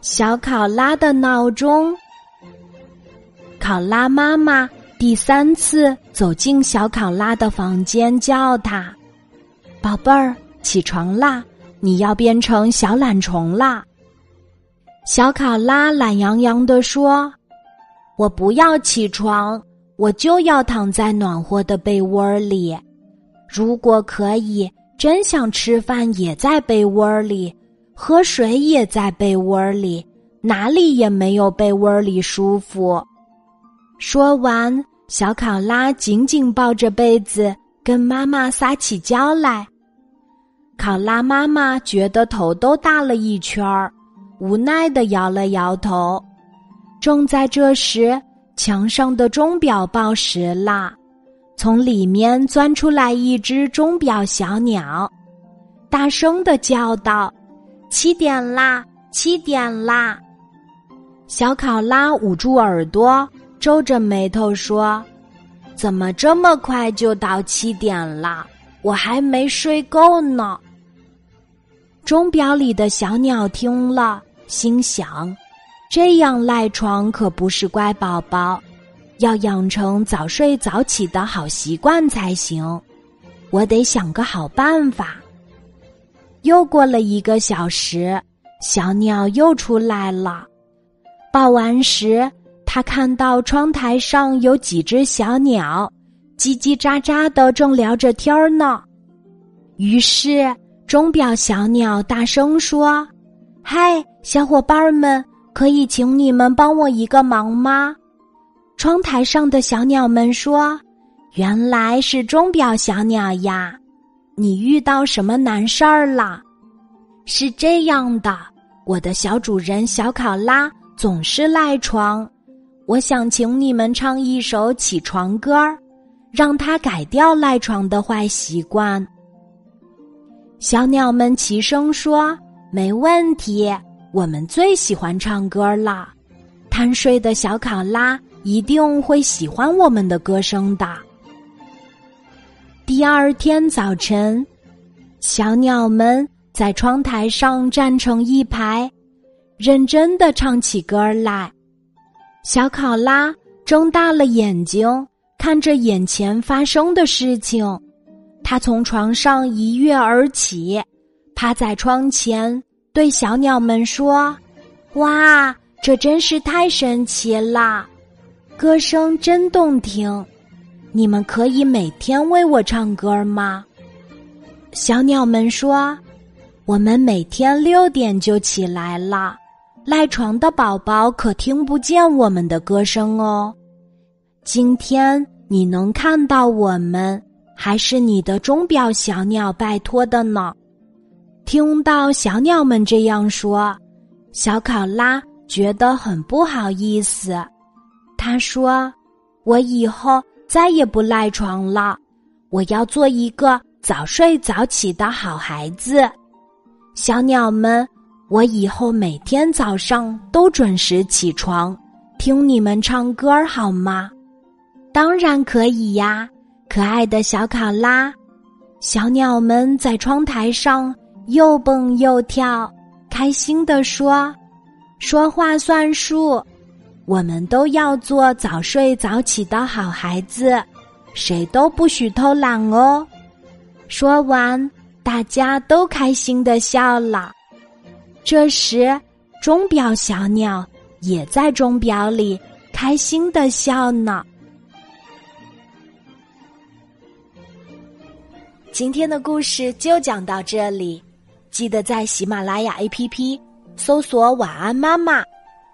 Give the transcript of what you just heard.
小考拉的闹钟。考拉妈妈第三次走进小考拉的房间，叫他：“宝贝儿，起床啦！你要变成小懒虫啦！”小考拉懒洋洋地说：“我不要起床，我就要躺在暖和的被窝里。如果可以，真想吃饭也在被窝里，喝水也在被窝里，哪里也没有被窝里舒服。”说完，小考拉紧紧抱着被子，跟妈妈撒起娇来。考拉妈妈觉得头都大了一圈儿，无奈的摇了摇头。正在这时，墙上的钟表报时啦，从里面钻出来一只钟表小鸟，大声的叫道：“七点啦，七点啦！”小考拉捂住耳朵。皱着眉头说：“怎么这么快就到七点了？我还没睡够呢。”钟表里的小鸟听了，心想：“这样赖床可不是乖宝宝，要养成早睡早起的好习惯才行。我得想个好办法。”又过了一个小时，小鸟又出来了，报完时。他看到窗台上有几只小鸟，叽叽喳喳的正聊着天儿呢。于是钟表小鸟大声说：“嗨，小伙伴们，可以请你们帮我一个忙吗？”窗台上的小鸟们说：“原来是钟表小鸟呀，你遇到什么难事儿了？”是这样的，我的小主人小考拉总是赖床。我想请你们唱一首起床歌儿，让他改掉赖床的坏习惯。小鸟们齐声说：“没问题，我们最喜欢唱歌了。贪睡的小考拉一定会喜欢我们的歌声的。”第二天早晨，小鸟们在窗台上站成一排，认真的唱起歌来。小考拉睁大了眼睛，看着眼前发生的事情。他从床上一跃而起，趴在窗前，对小鸟们说：“哇，这真是太神奇啦！歌声真动听，你们可以每天为我唱歌吗？”小鸟们说：“我们每天六点就起来了。”赖床的宝宝可听不见我们的歌声哦。今天你能看到我们，还是你的钟表小鸟拜托的呢？听到小鸟们这样说，小考拉觉得很不好意思。他说：“我以后再也不赖床了，我要做一个早睡早起的好孩子。”小鸟们。我以后每天早上都准时起床，听你们唱歌好吗？当然可以呀，可爱的小考拉。小鸟们在窗台上又蹦又跳，开心地说：“说话算数，我们都要做早睡早起的好孩子，谁都不许偷懒哦。”说完，大家都开心的笑了。这时，钟表小鸟也在钟表里开心的笑呢。今天的故事就讲到这里，记得在喜马拉雅 APP 搜索“晚安妈妈”，